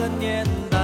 的年代。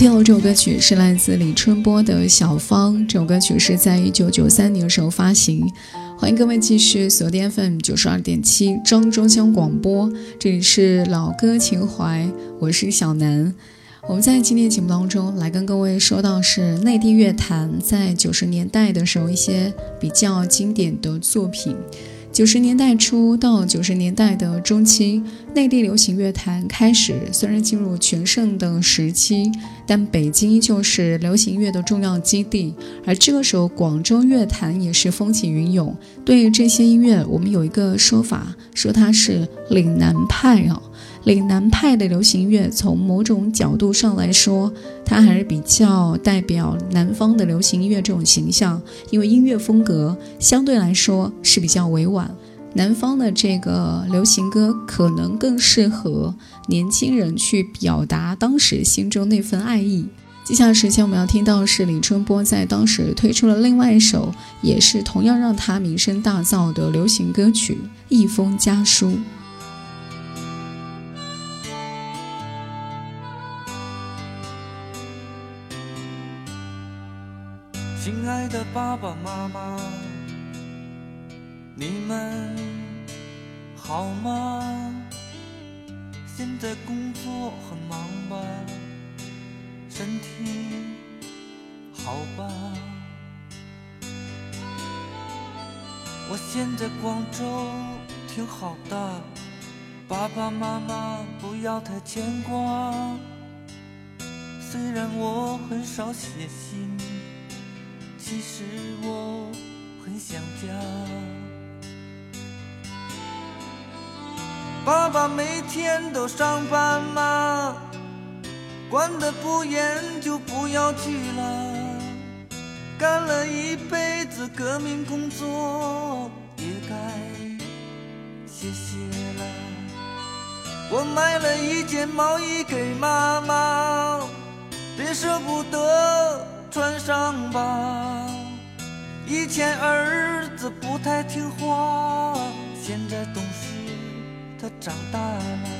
听到这首歌曲是来自李春波的《小芳》，这首歌曲是在一九九三年的时候发行。欢迎各位继续锁定 FM 九十二点七张中乡广播，这里是老歌情怀，我是小南。我们在今天节目当中来跟各位说到是内地乐坛在九十年代的时候一些比较经典的作品。九十年代初到九十年代的中期，内地流行乐坛开始虽然进入全盛的时期，但北京依旧是流行乐的重要基地。而这个时候，广州乐坛也是风起云涌。对于这些音乐，我们有一个说法，说它是岭南派啊。岭南派的流行乐，从某种角度上来说，它还是比较代表南方的流行音乐这种形象，因为音乐风格相对来说是比较委婉。南方的这个流行歌可能更适合年轻人去表达当时心中那份爱意。接下来时间我们要听到是李春波在当时推出了另外一首，也是同样让他名声大噪的流行歌曲《一封家书》。的爸爸妈妈，你们好吗？现在工作很忙吧？身体好吧？我现在广州挺好的，爸爸妈妈不要太牵挂。虽然我很少写信，其实我很想家。爸爸每天都上班吗？管得不严就不要去了。干了一辈子革命工作，也该歇歇了。我买了一件毛衣给妈妈，别舍不得穿上吧。以前儿子不太听话，现在懂事。他长大了。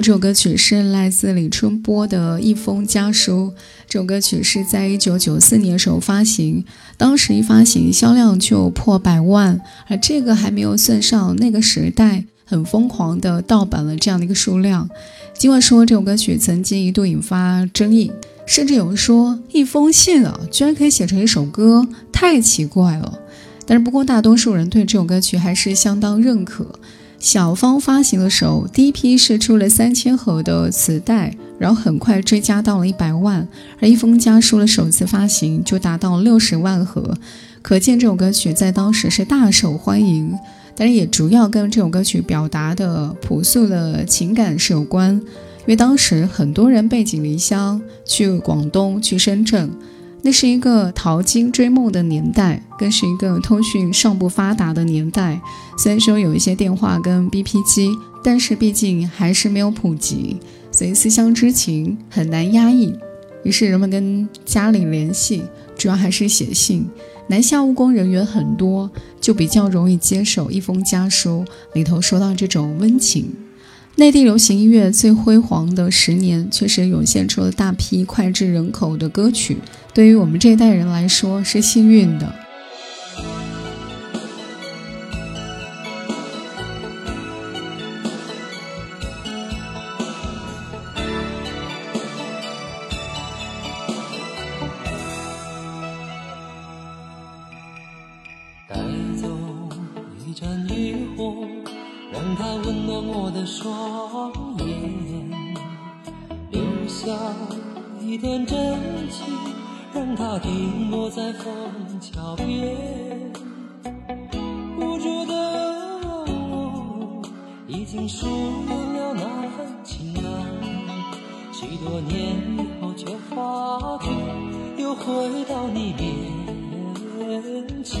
这首歌曲是来自李春波的《一封家书》。这首歌曲是在一九九四年时候发行，当时一发行销量就破百万，而这个还没有算上那个时代很疯狂的盗版了这样的一个数量。尽管说这首歌曲曾经一度引发争议，甚至有人说一封信啊，居然可以写成一首歌，太奇怪了。但是不过大多数人对这首歌曲还是相当认可。小芳发行的时候，第一批是出了三千盒的磁带，然后很快追加到了一百万，而一封家书的首次发行就达到六十万盒，可见这首歌曲在当时是大受欢迎。但是也主要跟这首歌曲表达的朴素的情感是有关，因为当时很多人背井离乡去广东、去深圳。那是一个淘金追梦的年代，更是一个通讯尚不发达的年代。虽然说有一些电话跟 BP 机，但是毕竟还是没有普及，所以思乡之情很难压抑。于是人们跟家里联系，主要还是写信。南下务工人员很多，就比较容易接手一封家书里头说到这种温情。内地流行音乐最辉煌的十年，确实涌现出了大批脍炙人口的歌曲。对于我们这一代人来说，是幸运的。带走一盏渔火，让它温暖我的双眼；留下一段真情，让它停泊在枫桥边。无助的我，已经疏远了那份情。多年以后，却发觉又回到你面前。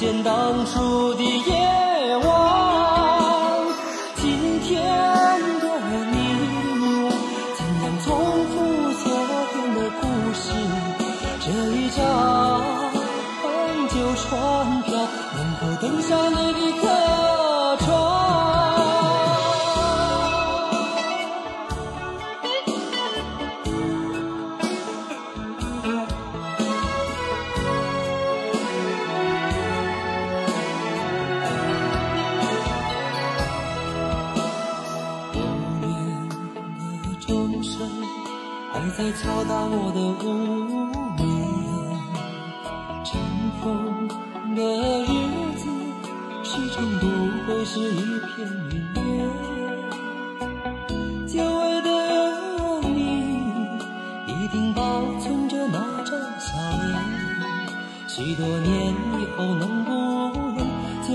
见当初的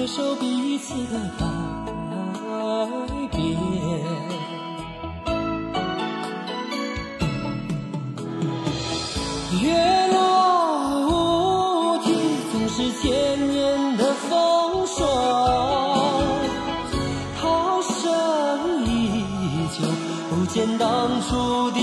接受彼此的改变？月落乌啼，总是千年的风霜。涛声依旧，不见当初的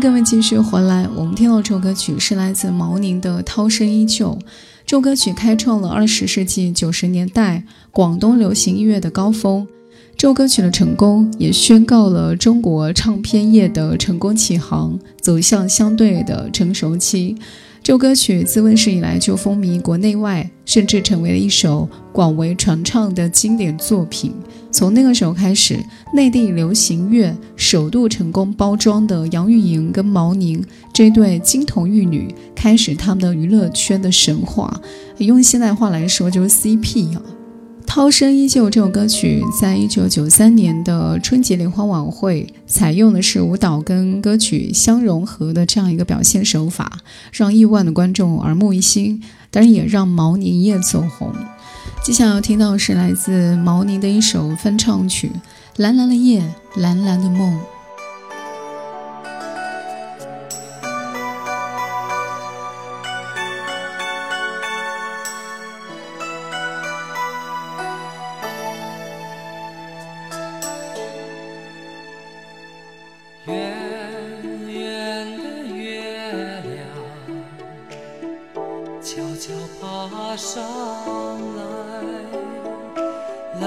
各位继续回来。我们听到这首歌曲是来自毛宁的《涛声依旧》。这首歌曲开创了二十世纪九十年代广东流行音乐的高峰。这首歌曲的成功也宣告了中国唱片业的成功起航，走向相对的成熟期。这首歌曲自问世以来就风靡国内外，甚至成为了一首广为传唱的经典作品。从那个时候开始，内地流行乐首度成功包装的杨钰莹跟毛宁这对金童玉女，开始他们的娱乐圈的神话。用现代话来说，就是 CP 啊。《涛声依旧》这首歌曲，在一九九三年的春节联欢晚会，采用的是舞蹈跟歌曲相融合的这样一个表现手法，让亿万的观众耳目一新，当然也让毛宁一夜走红。接下来要听到的是来自毛宁的一首翻唱曲《蓝蓝的夜，蓝蓝的梦》。悄悄爬上来，蓝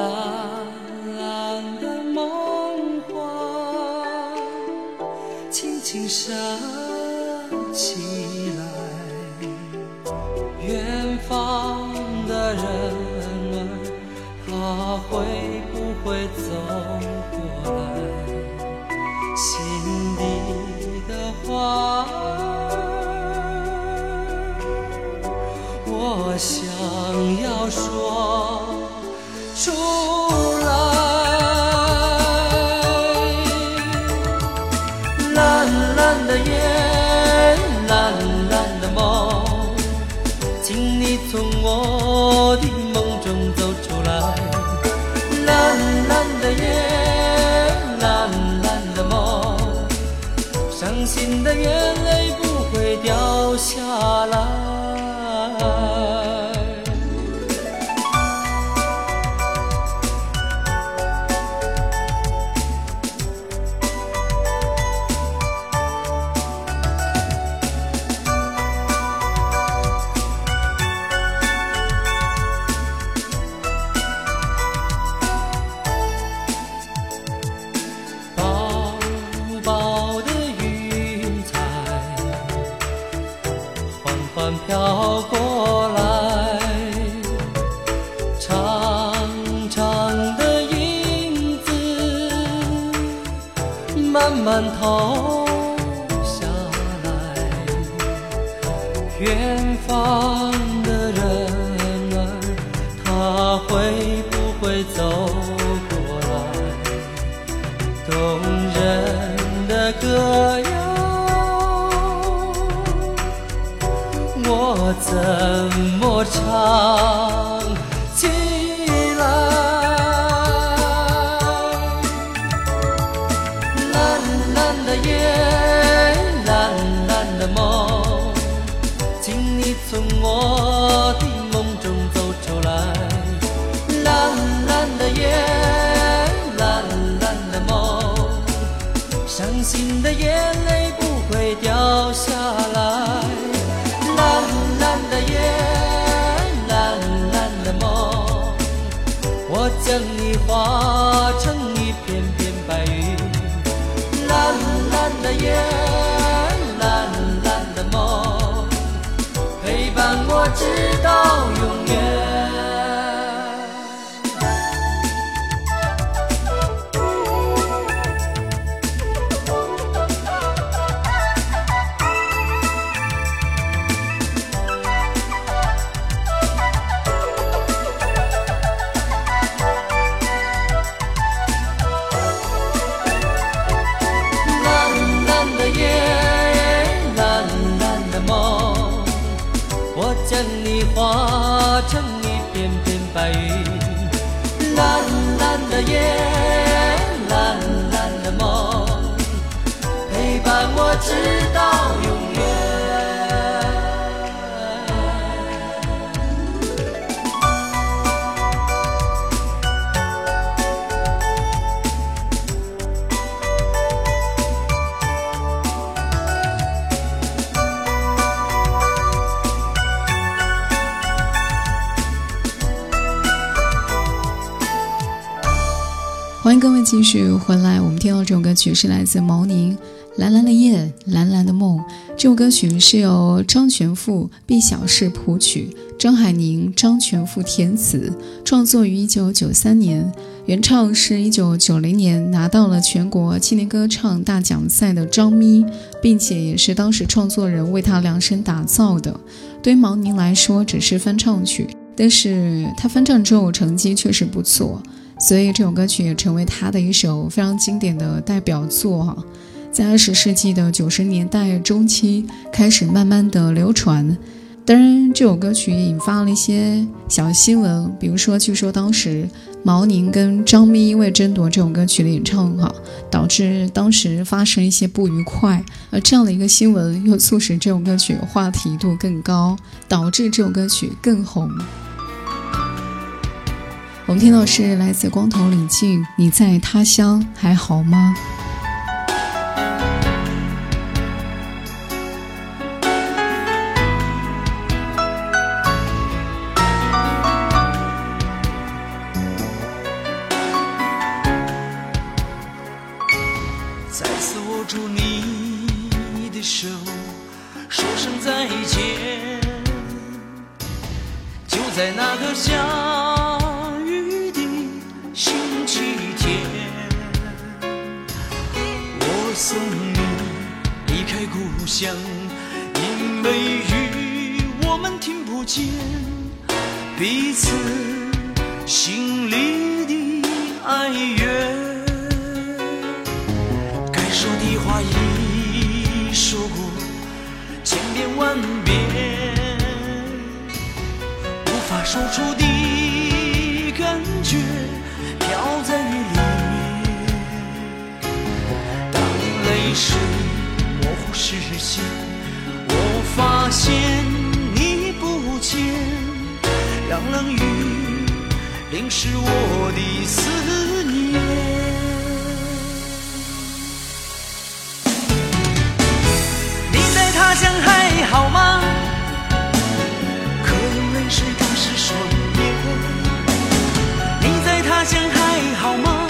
蓝的梦幻，轻轻升起来。远方的人儿，他会我将你化成一片片白云。蓝蓝的夜，蓝蓝的梦，陪伴我直到永欢迎各位继续回来。我们听到这首歌曲是来自毛宁《蓝蓝的夜，蓝蓝的梦》。这首歌曲是由张全富、毕小世谱曲，张海宁、张全富填词，创作于1993年，原唱是一九九零年拿到了全国青年歌唱大奖赛的张咪，并且也是当时创作人为他量身打造的。对于毛宁来说，只是翻唱曲，但是他翻唱之后成绩确实不错。所以这首歌曲也成为他的一首非常经典的代表作哈，在二十世纪的九十年代中期开始慢慢的流传。当然，这首歌曲也引发了一些小新闻，比如说，据说当时毛宁跟张咪因为争夺这首歌曲的演唱哈，导致当时发生一些不愉快，而这样的一个新闻又促使这首歌曲话题度更高，导致这首歌曲更红。我们听到是来自光头李静，你在他乡还好吗？再次握住你的手，说声再见，就在那个乡。天，我送你离开故乡，因为雨我们听不见彼此心里的哀怨。该说的话已说过千遍万遍。无法说出的视线，我发现你不见，让冷雨淋湿我的思念。你在他乡还好吗？可有泪水打湿双眼？你在他乡还好吗？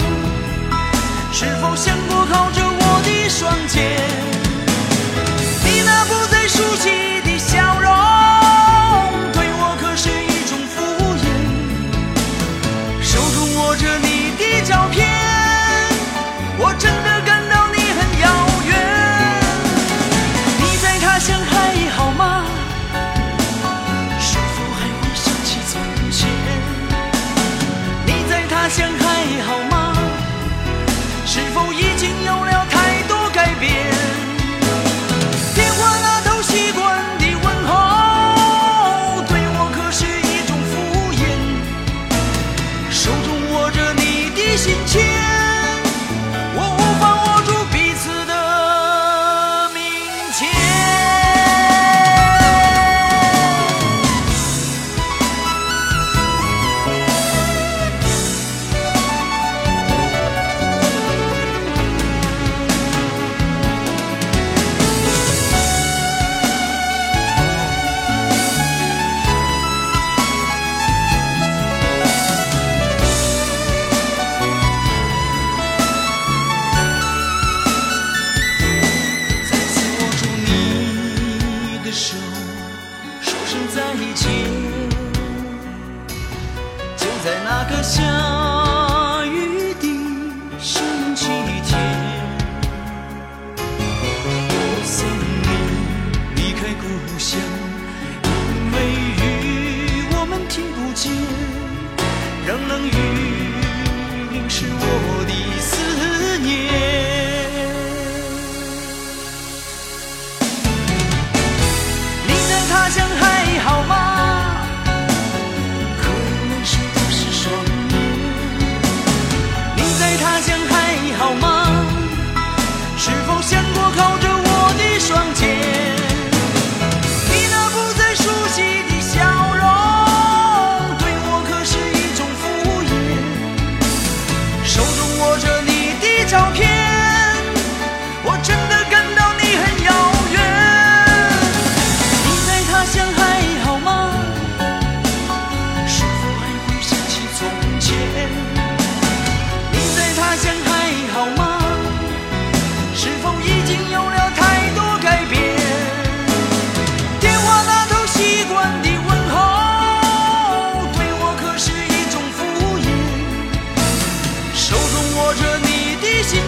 是否想过靠着我的双肩？说声再见，就在那个下雨的星期天。我送你离开故乡，因为雨我们听不见，让冷雨。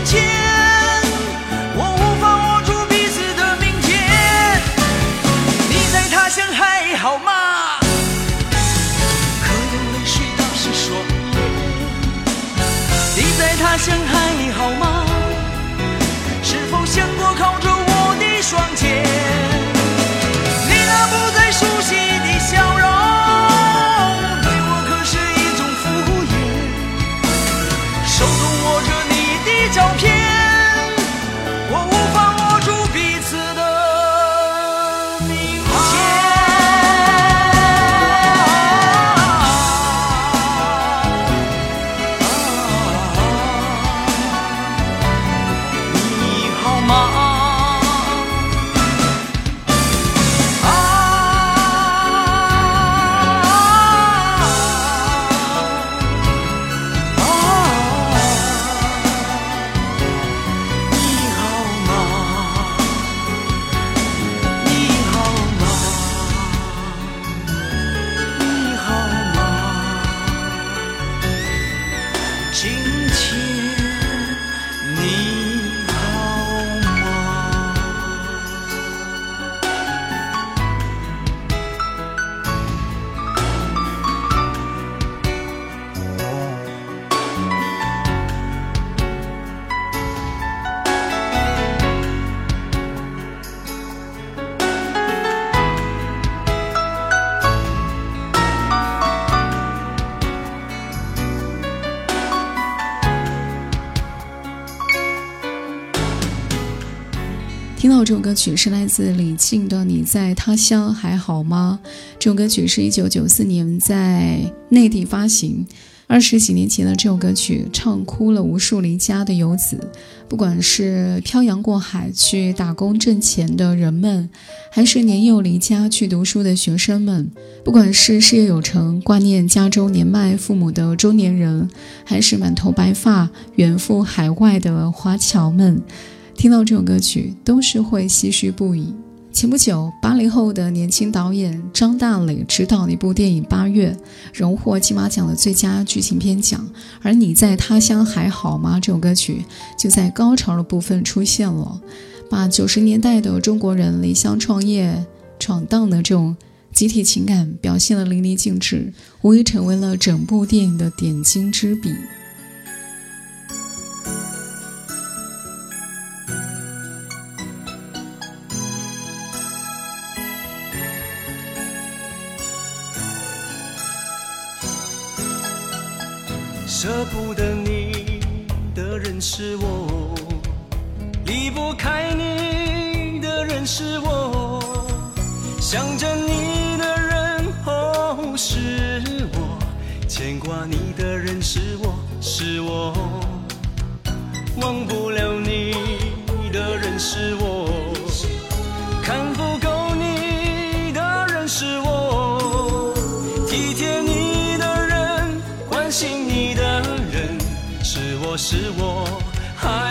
天这首歌曲是来自李静的《你在他乡还好吗》。这首歌曲是一九九四年在内地发行。二十几年前的这首歌曲，唱哭了无数离家的游子，不管是漂洋过海去打工挣钱的人们，还是年幼离家去读书的学生们，不管是事业有成挂念家中年迈父母的中年人，还是满头白发远赴海外的华侨们，听到这首歌曲都是会唏嘘不已。前不久，八零后的年轻导演张大磊执导的一部电影《八月》，荣获金马奖的最佳剧情片奖。而《你在他乡还好吗》这首歌曲就在高潮的部分出现了，把九十年代的中国人离乡创业、闯荡的这种集体情感表现得淋漓尽致，无疑成为了整部电影的点睛之笔。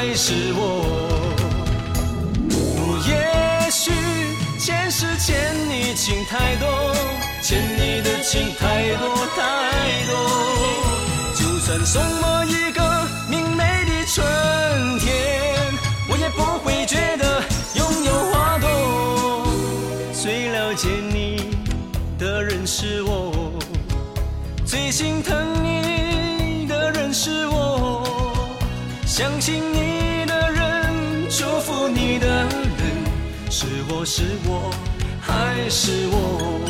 还是我？也许前世欠你情太多，欠你的情太多太多。就算送我是我还是我？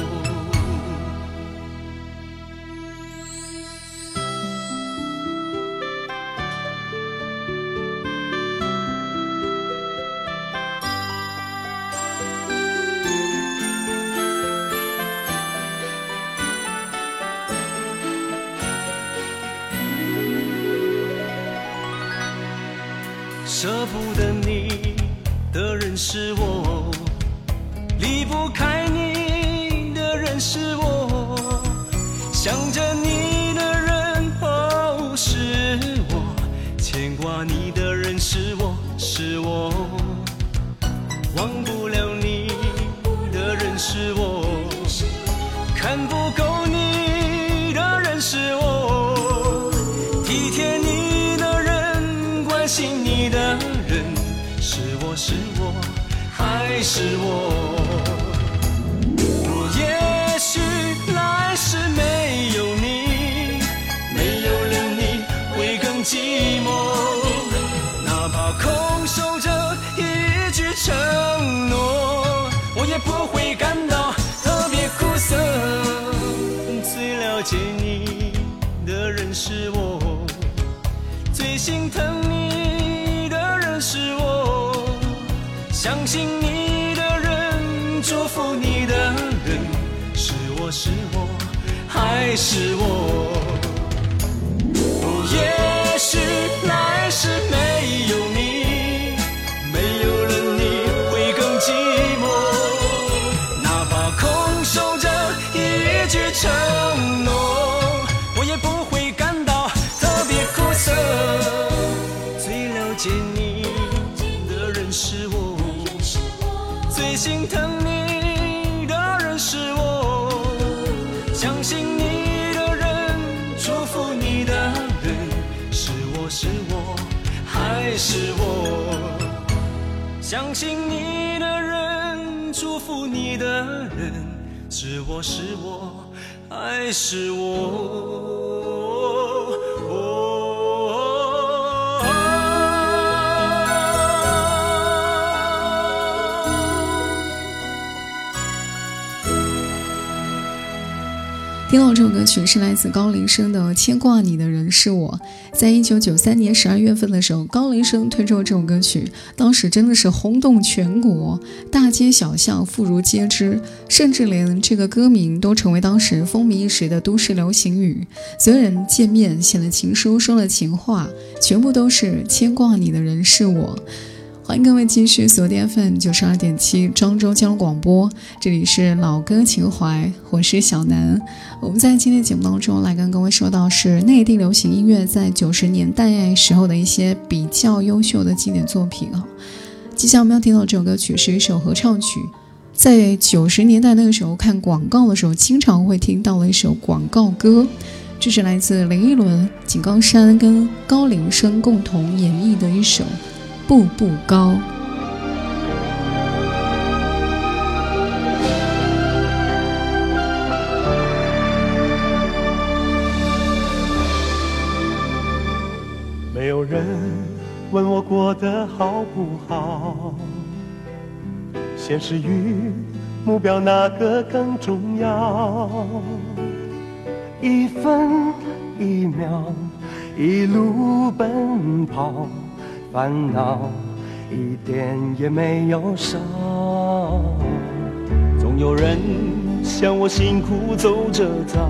是我？也许来世没有你，没有了你会更寂寞。哪怕空守着一句承诺，我也不会感到特别苦涩。最了解你的人是我，最心疼你的人。是我相信是我还是我？相信你的人，祝福你的人，是我是我还是我？听到这首歌曲是来自高林生的《牵挂你的人是我》。在一九九三年十二月份的时候，高林生推出了这首歌曲，当时真的是轰动全国，大街小巷妇孺皆知，甚至连这个歌名都成为当时风靡一时的都市流行语。所有人见面写了情书，说了情话，全部都是“牵挂你的人是我”。欢迎各位继续锁定 FM 九十二点七庄周交通广播，这里是老歌情怀，我是小南。我们在今天节目当中来跟各位说到是内地流行音乐在九十年代时候的一些比较优秀的经典作品啊。接下来我们要听到这首歌曲是一首合唱曲，在九十年代那个时候看广告的时候，经常会听到的一首广告歌，这是来自林依轮、井冈山跟高林生共同演绎的一首。步步高，没有人问我过得好不好，现实与目标哪个更重要？一分一秒，一路奔跑。烦恼一点也没有少，总有人像我辛苦走着早，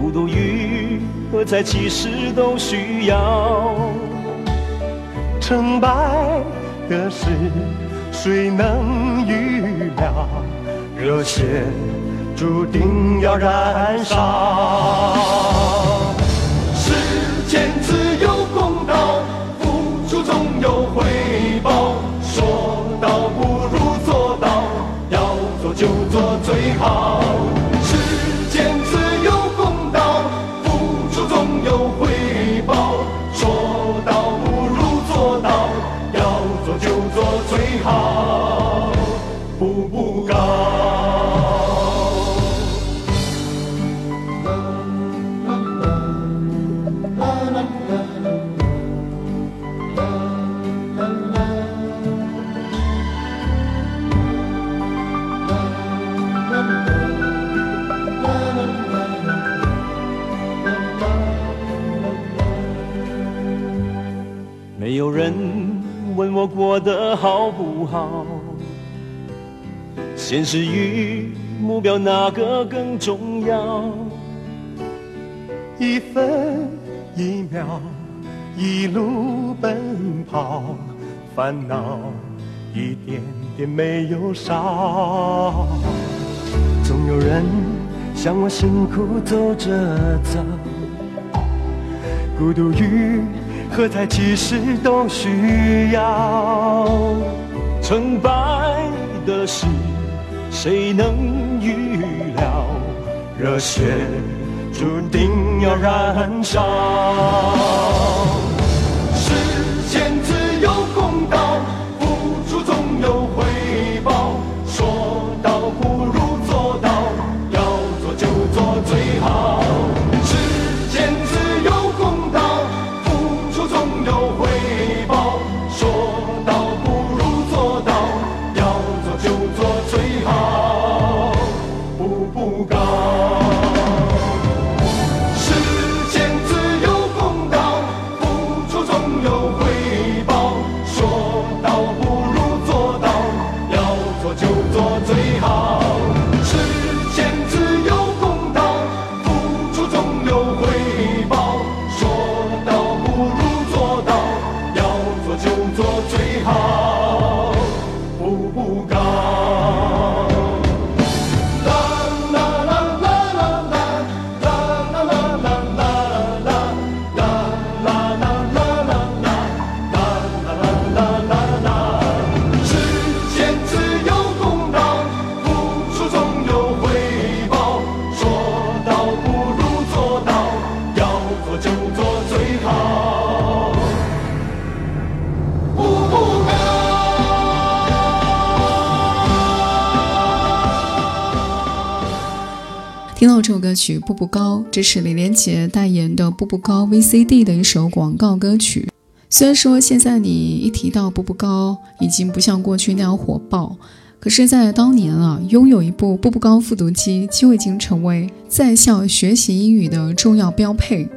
孤独与喝彩其实都需要，成败的事谁能预料？热血注定要燃烧。不好？现实与目标哪个更重要？一分一秒，一路奔跑，烦恼一点点没有少。总有人向我辛苦走着走，孤独与。喝彩其实都需要，成败的事谁能预料？热血注定要燃烧。曲《步步高》，这是李连杰代言的步步高 VCD 的一首广告歌曲。虽然说现在你一提到步步高，已经不像过去那样火爆，可是，在当年啊，拥有一部步步高复读机就已经成为在校学习英语的重要标配。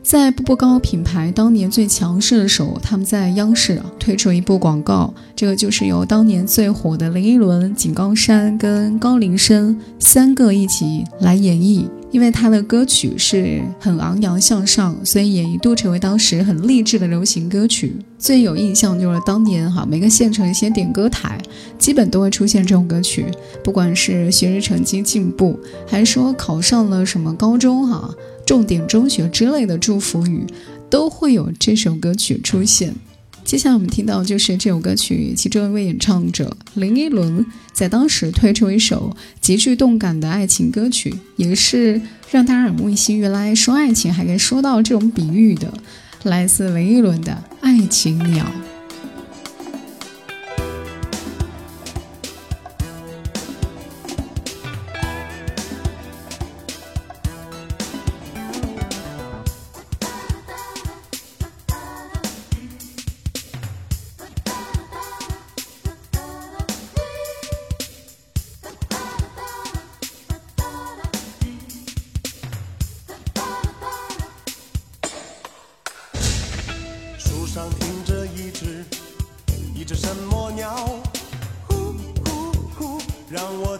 在步步高品牌当年最强势的时候，他们在央视啊推出一部广告，这个就是由当年最火的林依轮、井冈山跟高林生三个一起来演绎。因为他的歌曲是很昂扬向上，所以也一度成为当时很励志的流行歌曲。最有印象就是当年哈，每个县城一些点歌台，基本都会出现这种歌曲。不管是学习成绩进步，还说考上了什么高中哈、重点中学之类的祝福语，都会有这首歌曲出现。接下来我们听到就是这首歌曲其中一位演唱者林依轮在当时推出一首极具动感的爱情歌曲，也是让大家耳目一新。原来说爱情还可以说到这种比喻的，来自林依轮的《爱情鸟》。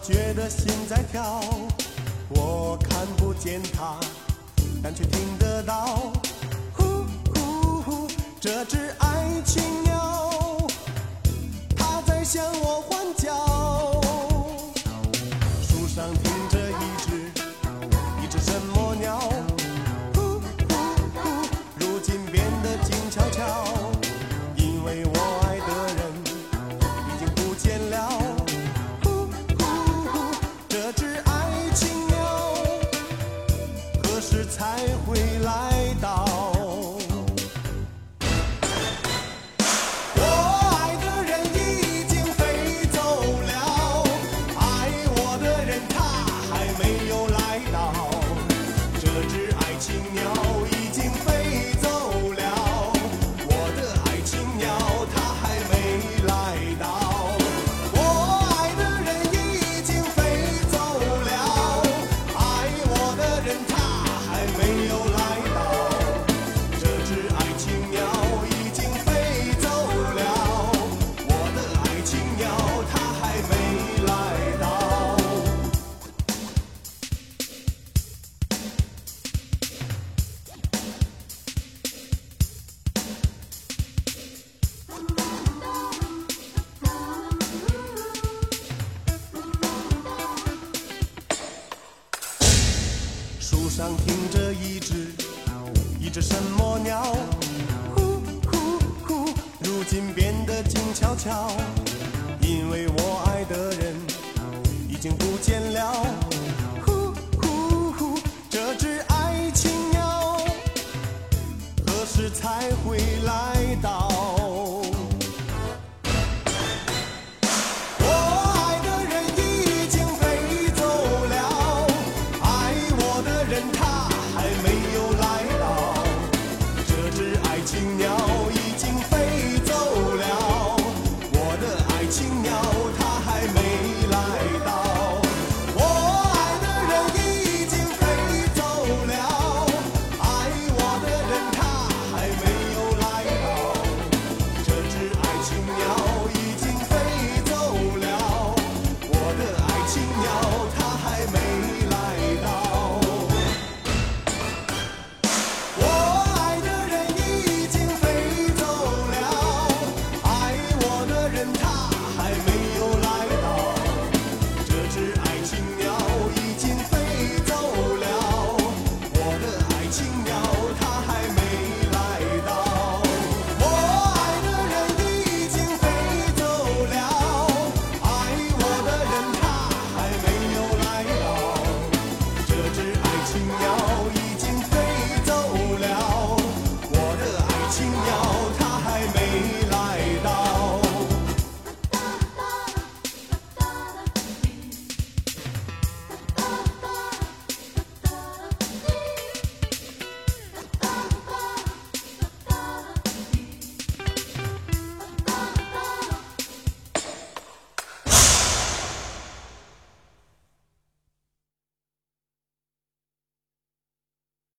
觉得心在跳。我看不见它，但却听得到。呼呼呼，这只